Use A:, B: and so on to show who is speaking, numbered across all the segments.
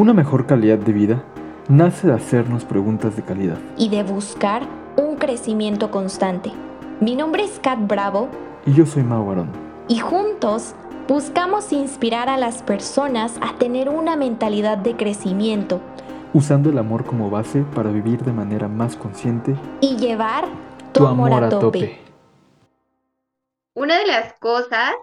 A: Una mejor calidad de vida nace de hacernos preguntas de calidad.
B: y de buscar un crecimiento constante. Mi nombre es Kat Bravo
A: Y yo soy Mau Arón.
B: y juntos buscamos inspirar a las personas a tener una mentalidad de crecimiento
A: usando el amor como base para vivir de manera más consciente
B: y llevar tu, amor, a tope.
C: Una de las cosas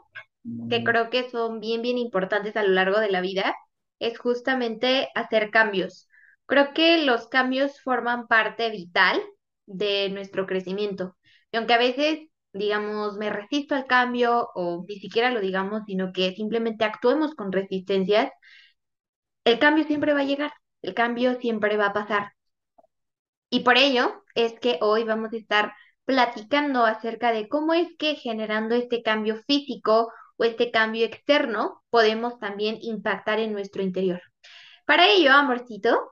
C: que creo que son bien, bien importantes a lo largo de la vida es justamente hacer cambios. Creo que los cambios forman parte vital de nuestro crecimiento. Y aunque a veces, digamos, me resisto al cambio o ni siquiera lo digamos, sino que simplemente actuemos con resistencias, el cambio siempre va a llegar, el cambio siempre va a pasar. Y por ello es que hoy vamos a estar platicando acerca de cómo es que generando este cambio físico o este cambio externo podemos también impactar en nuestro interior. Para ello, amorcito,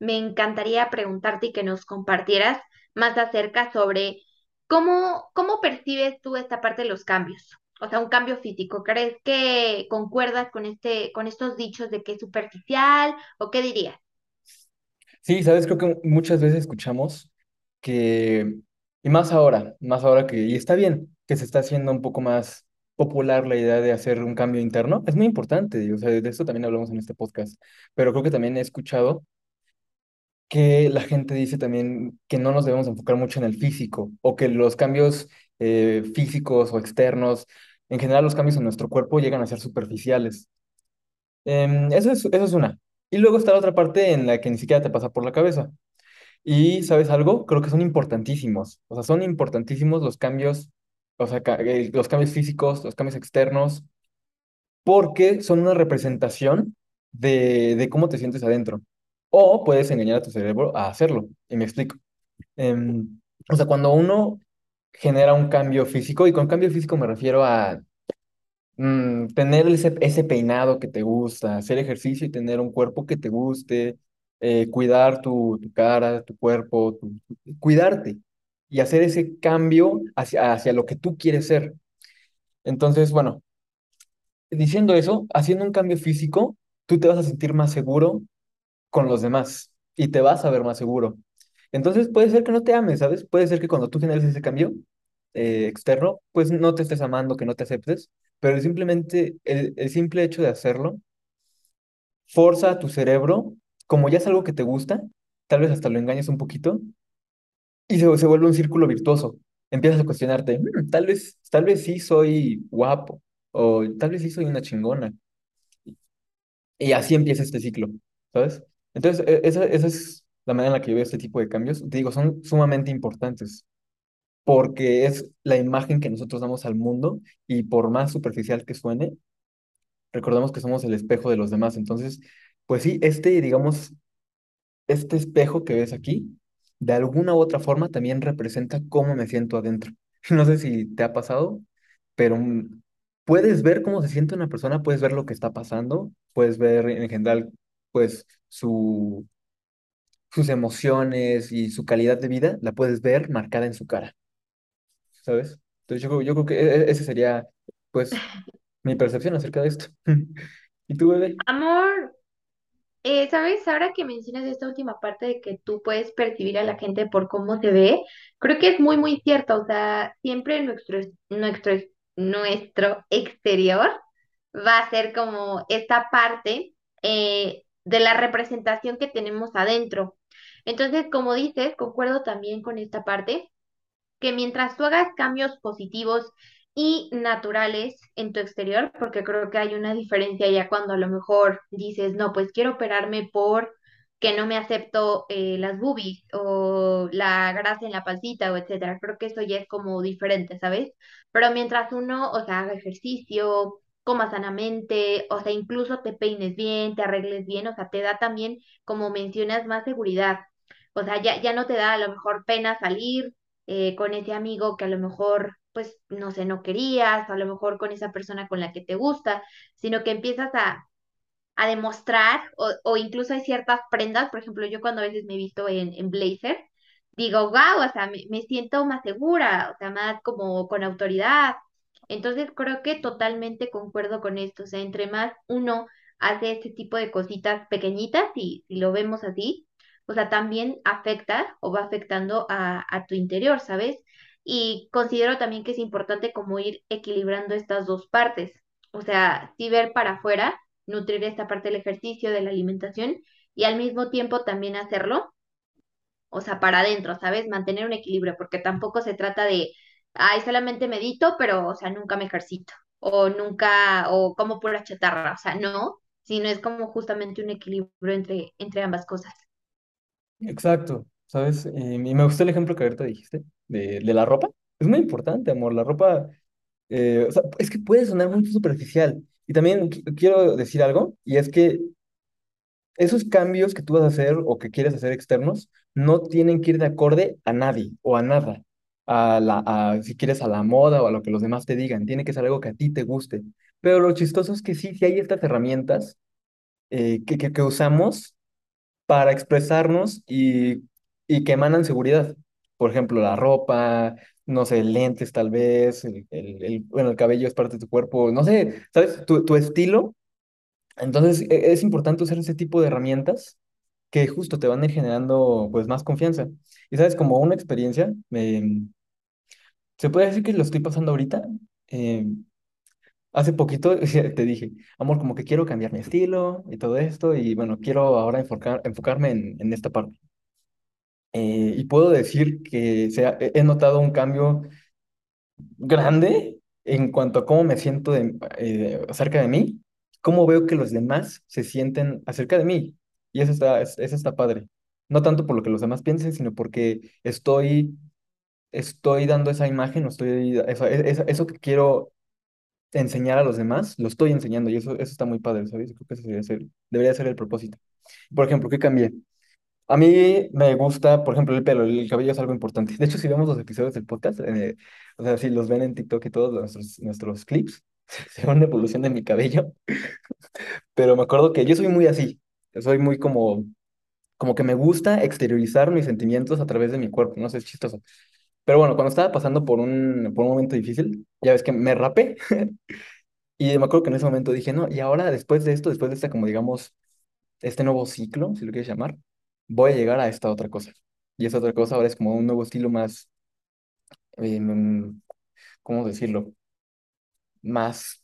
C: me encantaría preguntarte y que nos compartieras más acerca sobre cómo, cómo percibes tú esta parte de los cambios. O sea, un cambio físico. ¿Crees que concuerdas con este, con estos dichos de que es superficial o qué dirías?
D: Sí, sabes, creo que muchas veces escuchamos que, y más ahora, más ahora que, y está bien, que se está haciendo un poco más popular la idea de hacer un cambio interno, es muy importante, o sea, de esto también hablamos en este podcast, pero creo que también he escuchado que la gente dice también que no nos debemos enfocar mucho en el físico, o que los cambios eh, físicos o externos, en general los cambios en nuestro cuerpo llegan a ser superficiales. Em, eso es, eso es una. Y luego está la otra parte en la que ni siquiera te pasa por la cabeza. Y ¿sabes algo? Creo que son importantísimos. O sea, son importantísimos los cambios, o sea, eh, los cambios físicos, los cambios externos, porque son una representación de, de cómo te sientes adentro. O puedes engañar a tu cerebro a hacerlo. Y me explico. Em, o sea, cuando uno genera un cambio físico, y con cambio físico me refiero a mm, tener ese, ese peinado que te gusta, hacer ejercicio y tener un cuerpo que te guste, eh, cuidar tu, tu cara, tu cuerpo, tu- cuidarte y hacer ese cambio hacia, hacia lo que tú quieres ser. Entonces, bueno, diciendo eso, haciendo un cambio físico, tú te vas a sentir más seguro con los demás y te vas a ver más seguro. Entonces puede ser que no te ames, ¿sabes? Puede ser que cuando tú generes ese cambio eh, externo, pues no te estés amando, que no te aceptes, pero simplemente el, el simple hecho de hacerlo forza a tu cerebro, como ya es algo que te gusta, tal vez hasta lo engañes un poquito y se, se vuelve un círculo virtuoso. Empiezas a cuestionarte, "Mm, tal vez, tal vez sí soy guapo o tal vez sí soy una chingona. Y así empieza este ciclo, ¿sabes? Entonces, e- esa, esa es la manera en la que yo veo este tipo de cambios. Te digo, son sumamente importantes porque es la imagen que nosotros damos al mundo y por más superficial que suene, recordemos que somos el espejo de los demás. Entonces, pues sí, este, digamos, este espejo que ves aquí, de alguna u otra forma también representa cómo me siento adentro. No sé si te ha pasado, pero puedes ver cómo se siente una persona, puedes ver lo que está pasando, puedes ver en general, pues, su, sus emociones y su calidad de vida, la puedes ver marcada en su cara, ¿sabes? Entonces yo, creo- yo creo que e- e- ese sería, pues, mi percepción acerca de esto. ¿Y tú, bebé?
C: Amor, eh, ¿sabes? Ahora que mencionas esta última parte de que tú puedes percibir a la gente por cómo te ve, creo que es muy, muy cierto. O sea, siempre nuestro, nuestro, nuestro exterior va a ser como esta parte eh, de la representación que tenemos adentro. Entonces, como dices, concuerdo también con esta parte que mientras tú hagas cambios positivos y naturales en tu exterior, porque creo que hay una diferencia ya cuando a lo mejor dices, no, pues quiero operarme por que no me acepto eh, las boobies o la grasa en la pancita o etcétera. Creo que eso ya es como diferente, ¿sabes? Pero mientras uno, o sea, haga ejercicio, coma sanamente, o sea, incluso te peines bien, te arregles bien, o sea, te da también, como mencionas, más seguridad. O sea, ya, ya no te da a lo mejor pena salir eh, con ese amigo que a lo mejor, pues, no sé, no querías, a lo mejor con esa persona con la que te gusta, sino que empiezas a, a demostrar, o, o incluso hay ciertas prendas, por ejemplo, yo cuando a veces me he visto en, en blazer, digo, wow, o sea, me, me siento más segura, o sea, más como con autoridad. Entonces creo que totalmente concuerdo con esto, o sea, entre más uno hace este tipo de cositas pequeñitas y si lo vemos así, o sea, también afecta o va afectando a, a tu interior, ¿sabes? Y considero también que es importante como ir equilibrando estas dos partes. O sea, sí ver para afuera, nutrir esta parte del ejercicio, de la alimentación y al mismo tiempo también hacerlo, o sea, para adentro, ¿sabes? Mantener un equilibrio, porque tampoco se trata de, ay, solamente medito, pero, o sea, nunca me ejercito, o nunca, o como pura chatarra, o sea, no, sino es como justamente un equilibrio entre, entre ambas cosas.
D: Exacto, ¿sabes? Eh, y me gustó el ejemplo que ahorita dijiste de, de la ropa. Es muy importante, amor. La ropa, eh, es que puede sonar muy superficial. Y también qui- quiero decir algo, y es que esos cambios que tú vas a hacer o que quieres hacer externos no tienen que ir de acorde a nadie o a nada. A la, si quieres a la moda o a lo que los demás te digan, tiene que ser algo que a ti te guste. Pero lo chistoso es que sí, sí hay estas herramientas eh, que, que, que usamos para expresarnos y, y que emanan seguridad. Por ejemplo, la ropa, no sé, lentes tal vez, el, el, el- bueno, el cabello es parte de tu cuerpo, no sé, ¿sabes? Tu, tu estilo. Entonces, e- es importante usar ese tipo de herramientas que justo te van a ir generando pues más confianza. Y sabes, como una experiencia, me- se puede decir que lo estoy pasando ahorita. eh, hace poquito te dije, amor, como que quiero cambiar mi estilo y todo esto, y bueno, quiero ahora enfocar, enfocarme en, en esta parte. Eh, y puedo decir que he notado un cambio grande en cuanto a cómo me siento de- eh, acerca de mí, cómo veo que los demás se sienten acerca de mí. Y eso está, es- eso está padre. No tanto por lo que los demás piensen, sino porque estoy, estoy dando esa imagen, o estoy, eso, que quiero enseñar a los demás, lo estoy enseñando y eso, eso está muy padre, ¿sabes? Creo que debería ser, debería ser el propósito. Por ejemplo, ¿qué cambié? A mí me gusta, por ejemplo, el pelo, el cabello es algo importante. De hecho, si vemos los episodios del podcast, eh, o sea, si los ven en TikTok y todos nuestros, nuestros clips, se ve una evolución de mi cabello. Pero me acuerdo que yo soy muy así. Soy muy como, como que me gusta exteriorizar mis sentimientos a través de mi cuerpo. No sé, es chistoso. Pero bueno, cuando estaba pasando por un, por un momento difícil, ya ves que me rapé. Y me acuerdo que en ese momento dije, no, y ahora después de esto, después de esta, como digamos, este nuevo ciclo, si lo quieres llamar, voy a llegar a esta otra cosa. Y esa otra cosa ahora es como un nuevo estilo más, eh, mm, ¿cómo decirlo? Más,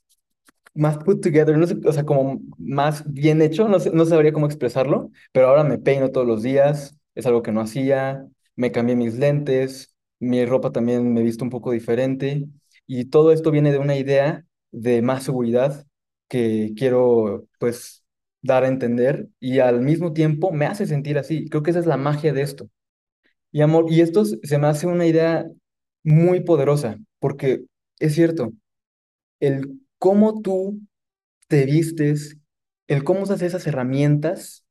D: más put together, no sé, o sea, como más bien hecho, no no sabría cómo expresarlo, pero ahora me peino todos los días, es algo que no hacía, me cambié mis lentes, mi ropa también me he visto un poco diferente, y todo esto viene de una idea de más seguridad que quiero, pues, dar a entender, y al mismo tiempo me hace sentir así. Creo que esa es la magia de esto. Y amor, y esto se me hace una idea muy poderosa, porque es cierto, el cómo tú te vistes, el cómo usas esas herramientas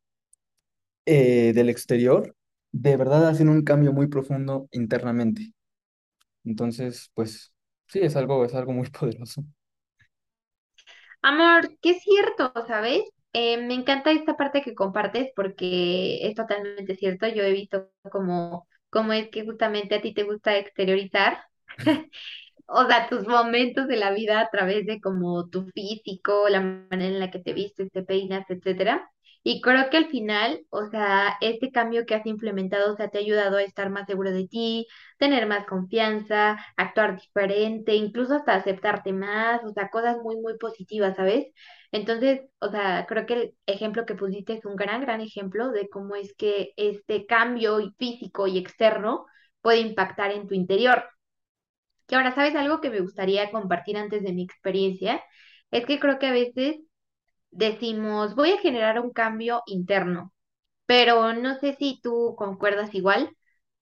D: eh, del exterior, de verdad hacen un cambio muy profundo internamente. Entonces, pues sí, es algo, es algo muy poderoso.
C: Amor, que es cierto, ¿sabes? Eh, me encanta esta parte que compartes porque es totalmente cierto. Yo he visto como, como es que justamente a ti te gusta exteriorizar o sea, tus momentos de la vida a través de como tu físico, la manera en la que te vistes, te peinas, etcétera. Y creo que al final, o sea, este cambio que has implementado, o sea, te ha ayudado a estar más seguro de ti, tener más confianza, actuar diferente, incluso hasta aceptarte más, o sea, cosas muy, muy positivas, ¿sabes? Entonces, o sea, creo que el ejemplo que pusiste es un gran, gran ejemplo de cómo es que este cambio y físico y externo puede impactar en tu interior. Que ahora, ¿sabes algo que me gustaría compartir antes de mi experiencia? Es que creo que a veces decimos, voy a generar un cambio interno, pero no sé si tú concuerdas igual.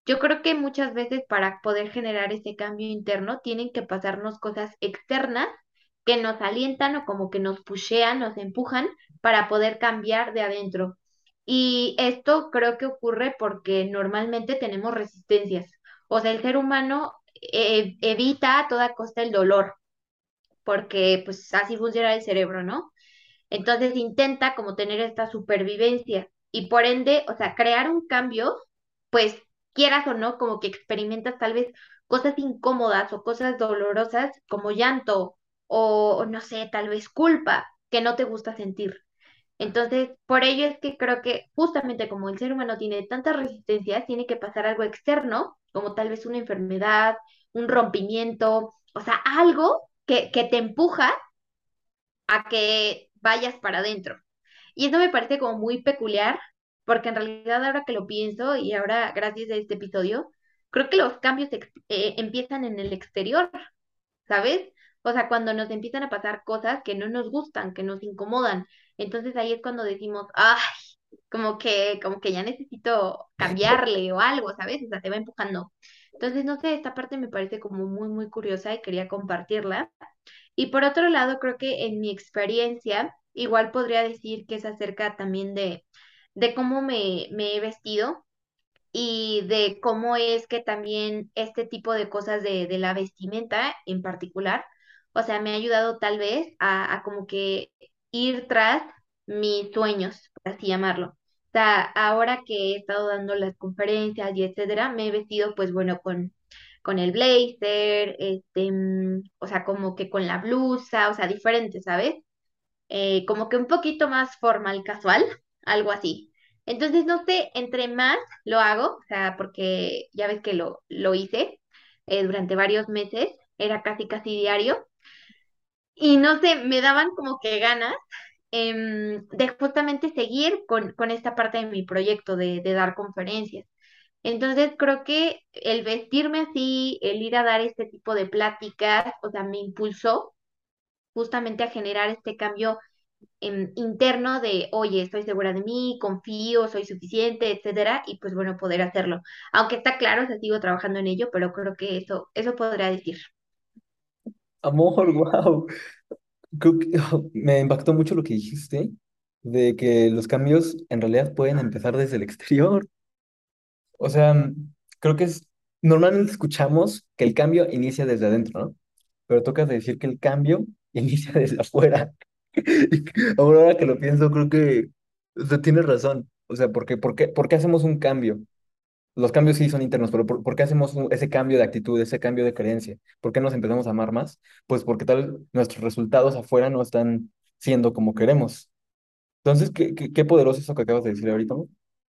C: Yo creo que muchas veces para poder generar ese cambio interno tienen que pasarnos cosas externas que nos alientan o como que nos pushean, nos empujan para poder cambiar de adentro. Y esto creo que ocurre porque normalmente tenemos resistencias. O sea, el ser humano eh, evita a toda costa el dolor, porque pues así funciona el cerebro, ¿no? Entonces intenta como tener esta supervivencia y por ende, o sea, crear un cambio, pues quieras o no, como que experimentas tal vez cosas incómodas o cosas dolorosas como llanto o, no sé, tal vez culpa que no te gusta sentir. Entonces, por ello es que creo que justamente como el ser humano tiene tantas resistencias, tiene que pasar algo externo, como tal vez una enfermedad, un rompimiento, o sea, algo que, que te empuja a que vayas para adentro. Y eso me parece como muy peculiar, porque en realidad ahora que lo pienso y ahora gracias a este episodio, creo que los cambios eh, empiezan en el exterior, ¿sabes? O sea, cuando nos empiezan a pasar cosas que no nos gustan, que nos incomodan. Entonces ahí es cuando decimos, ay, como que, como que ya necesito cambiarle o algo, ¿sabes? O sea, te va empujando. Entonces, no sé, esta parte me parece como muy, muy curiosa y quería compartirla. Y por otro lado, creo que en mi experiencia, igual podría decir que es acerca también de, de cómo me, me he vestido y de cómo es que también este tipo de cosas de, de la vestimenta en particular, o sea, me ha ayudado tal vez a, como que ir tras mis sueños, por así llamarlo. O sea, ahora que he estado dando las conferencias y etcétera, me he vestido pues bueno con, con el blazer, este, mm, o sea, como que con la blusa, o sea, diferente, ¿sabes? eh, como que un poquito más formal, casual, algo así. Entonces, no sé, entre más lo hago, o sea, porque ya ves que lo, lo hice eh, durante varios meses, era casi, casi diario, y no sé, me daban como que ganas em, de justamente seguir con, con esta parte de mi proyecto de, de dar conferencias. Entonces, creo que el vestirme así, el ir a dar este tipo de pláticas, o sea, me impulsó justamente a generar este cambio em, interno de, oye, estoy segura de mí, confío, soy suficiente, etcétera, y pues bueno, poder hacerlo. Aunque está claro, o sigo trabajando en ello, pero creo que eso, eso podría decir.
D: Amor, wow. Creo que me impactó mucho lo que dijiste de que los cambios en realidad pueden empezar desde el exterior. O sea, creo que es, normalmente escuchamos que el cambio inicia desde adentro, ¿no? Pero toca decir que el cambio inicia desde afuera. Ahora que lo pienso, creo que o sea, tienes razón. O sea, ¿por qué, por qué, por qué hacemos un cambio? Los cambios sí son internos, pero ¿por, por qué hacemos ese cambio de actitud, ese cambio de creencia? ¿Por qué nos empezamos a amar más? Pues porque tal nuestros resultados afuera no están siendo como queremos. Entonces, qué, qué, qué poderoso eso que acabas de decir ahorita.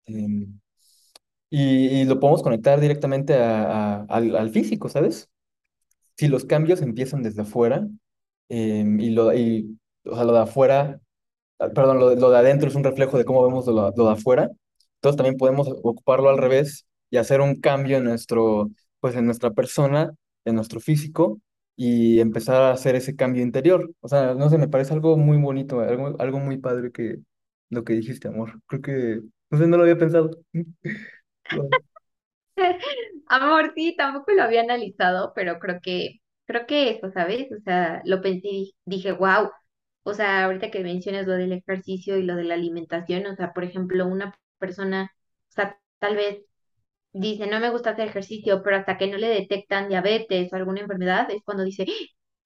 D: Em, y, y lo podemos conectar directamente a- al, al físico, ¿sabes? Si los cambios empiezan desde afuera, em, y, lo, y, o sea, lo de afuera ah, perdón, lo, lo de adentro es un reflejo de cómo vemos lo, lo de afuera. Entonces también podemos ocuparlo al revés y hacer un cambio en nuestro, pues en nuestra persona, en nuestro físico y empezar a hacer ese cambio interior. O sea, no sé, me parece algo muy bonito, algo, algo muy padre que lo que dijiste, amor. Creo que, no sé, no lo había pensado.
C: Amor, sí, tampoco lo había analizado, pero creo que, creo que eso, ¿sabes? O sea, lo pensé y dije, wow. O sea, ahorita que mencionas lo del ejercicio y lo de la alimentación, o sea, por ejemplo, una persona, o sea, tal vez dice, no me gusta hacer ejercicio, pero hasta que no le detectan diabetes o alguna enfermedad, es cuando dice, "Ah,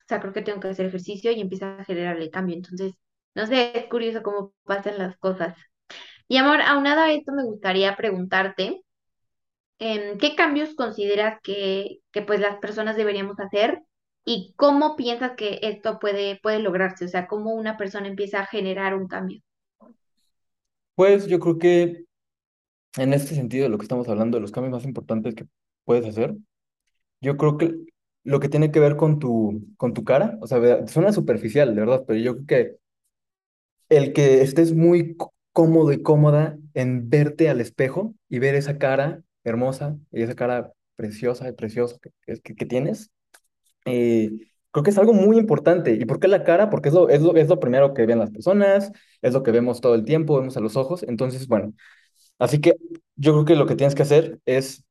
C: o sea, creo que tengo que hacer ejercicio y empieza a generar el cambio. Entonces, no sé, es curioso cómo pasan las cosas. Y amor, aunado a esto, me gustaría preguntarte, em, ¿qué cambios consideras que, que pues las personas deberíamos hacer y cómo piensas que esto puede, puede lograrse? O sea, cómo una persona empieza a generar un cambio.
D: Pues yo creo que en este sentido lo que estamos hablando, de los cambios más importantes que puedes hacer, yo creo que lo que tiene que ver con tu, con tu cara, o sea, suena superficial, de verdad, pero yo creo que el que estés muy cómodo y cómoda en verte al espejo y ver esa cara hermosa y esa cara preciosa y preciosa que, que, que tienes, eh, creo que es algo muy importante. ¿Y por qué la cara? Porque es lo, es lo, es lo primero que ven las personas, es lo que vemos todo el tiempo, vemos a los ojos. Entonces, bueno, así que yo creo que lo que tienes que hacer es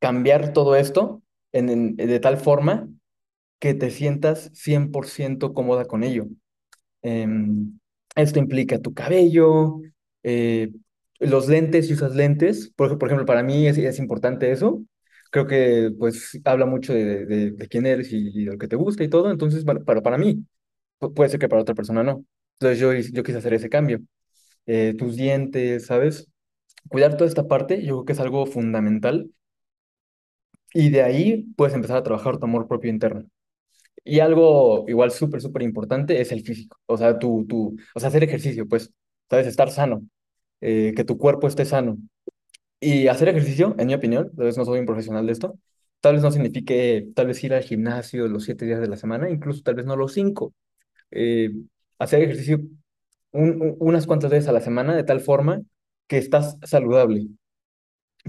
D: cambiar todo esto en, en- de tal forma que te sientas 100% cómoda con ello. Em, esto implica tu cabello, eh, los lentes, si usas lentes. Por, por ejemplo, para mí es, es importante eso. Creo que pues habla mucho de, de, de quién eres y, y de lo que te gusta y todo. Entonces, bueno, para, para mí, pu- puede ser que para otra persona no. Entonces yo, yo quise hacer ese cambio. Eh, tus dientes, ¿sabes? Cuidar toda esta parte, yo creo que es algo fundamental. Y de ahí puedes empezar a trabajar tu amor propio interno. Y algo igual súper, súper importante es el físico. O sea, tu, tu, o sea, hacer ejercicio, pues. ¿sabes? Estar sano, eh, que tu cuerpo esté sano. Y hacer ejercicio, en mi opinión, tal vez no soy un profesional de esto, tal vez no signifique tal vez ir al gimnasio los siete días de la semana, incluso tal vez no los cinco. Eh, hacer ejercicio un- un- unas cuantas veces a la semana de tal forma que estás saludable.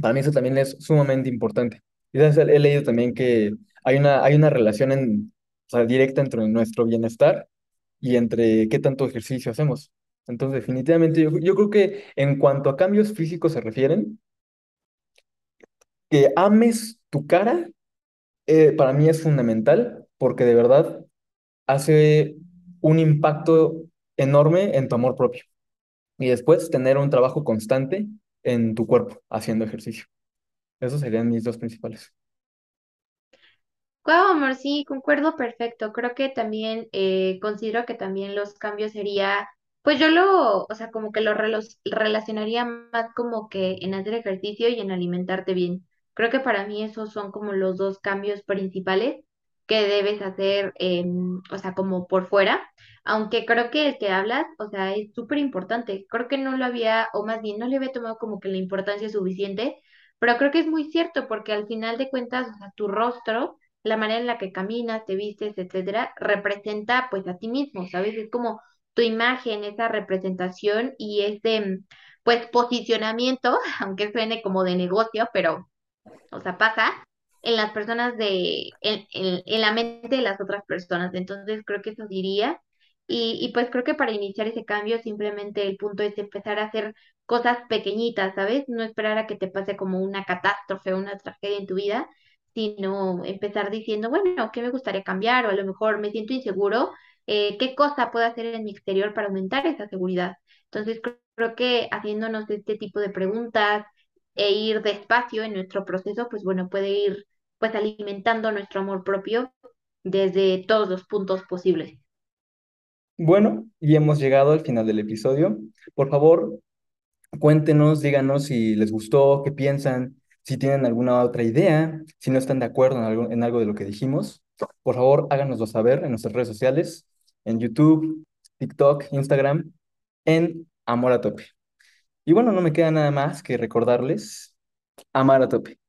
D: Para mí eso también es sumamente importante. Y he leído también que hay una, hay una relación en, o sea, directa entre nuestro bienestar y entre qué tanto ejercicio hacemos. Entonces, definitivamente, yo, yo creo que en cuanto a cambios físicos se refieren, que ames tu cara, eh, para mí es fundamental porque de verdad hace un impacto enorme en tu amor propio. Y después tener un trabajo constante en tu cuerpo haciendo ejercicio. Esos serían mis dos principales.
C: Wow, amor, sí, concuerdo perfecto. Creo que también eh, considero que también los cambios sería, pues yo lo, o sea, como que lo relacionaría más como que en hacer ejercicio y en alimentarte bien. Creo que para mí esos son como los dos cambios principales que debes hacer, en, o sea, como por fuera. Aunque creo que el que hablas, o sea, es súper importante. Creo que no lo había, o más bien no le había tomado como que la importancia suficiente, pero creo que es muy cierto porque al final de cuentas, o sea, tu rostro la manera en la que caminas, te vistes, etcétera, representa pues a ti mismo, ¿sabes? Es como tu imagen, esa representación y ese pues posicionamiento, aunque suene como de negocio, pero o sea, pasa en las personas de, en, en, en la mente de las otras personas. Entonces creo que eso diría. Y, y pues creo que para iniciar ese cambio simplemente el punto es empezar a hacer cosas pequeñitas, ¿sabes? No esperar a que te pase como una catástrofe o una tragedia en tu vida, sino empezar diciendo, bueno, ¿qué me gustaría cambiar? O a lo mejor me siento inseguro, eh, ¿qué cosa puedo hacer en mi exterior para aumentar esa seguridad? Entonces creo, que haciéndonos este tipo de preguntas, e ir despacio en nuestro proceso, pues bueno, puede ir pues alimentando nuestro amor propio desde todos los puntos posibles.
D: Bueno, y hemos llegado al final del episodio. Por favor, cuéntenos, díganos si les gustó, qué piensan, si tienen alguna otra idea, si no están de acuerdo en algo, en algo de lo que dijimos. Por favor, háganoslo saber en nuestras redes sociales, en YouTube, TikTok, Instagram, en Amor a Tope. Y bueno, no me queda nada más que recordarles amar a tope.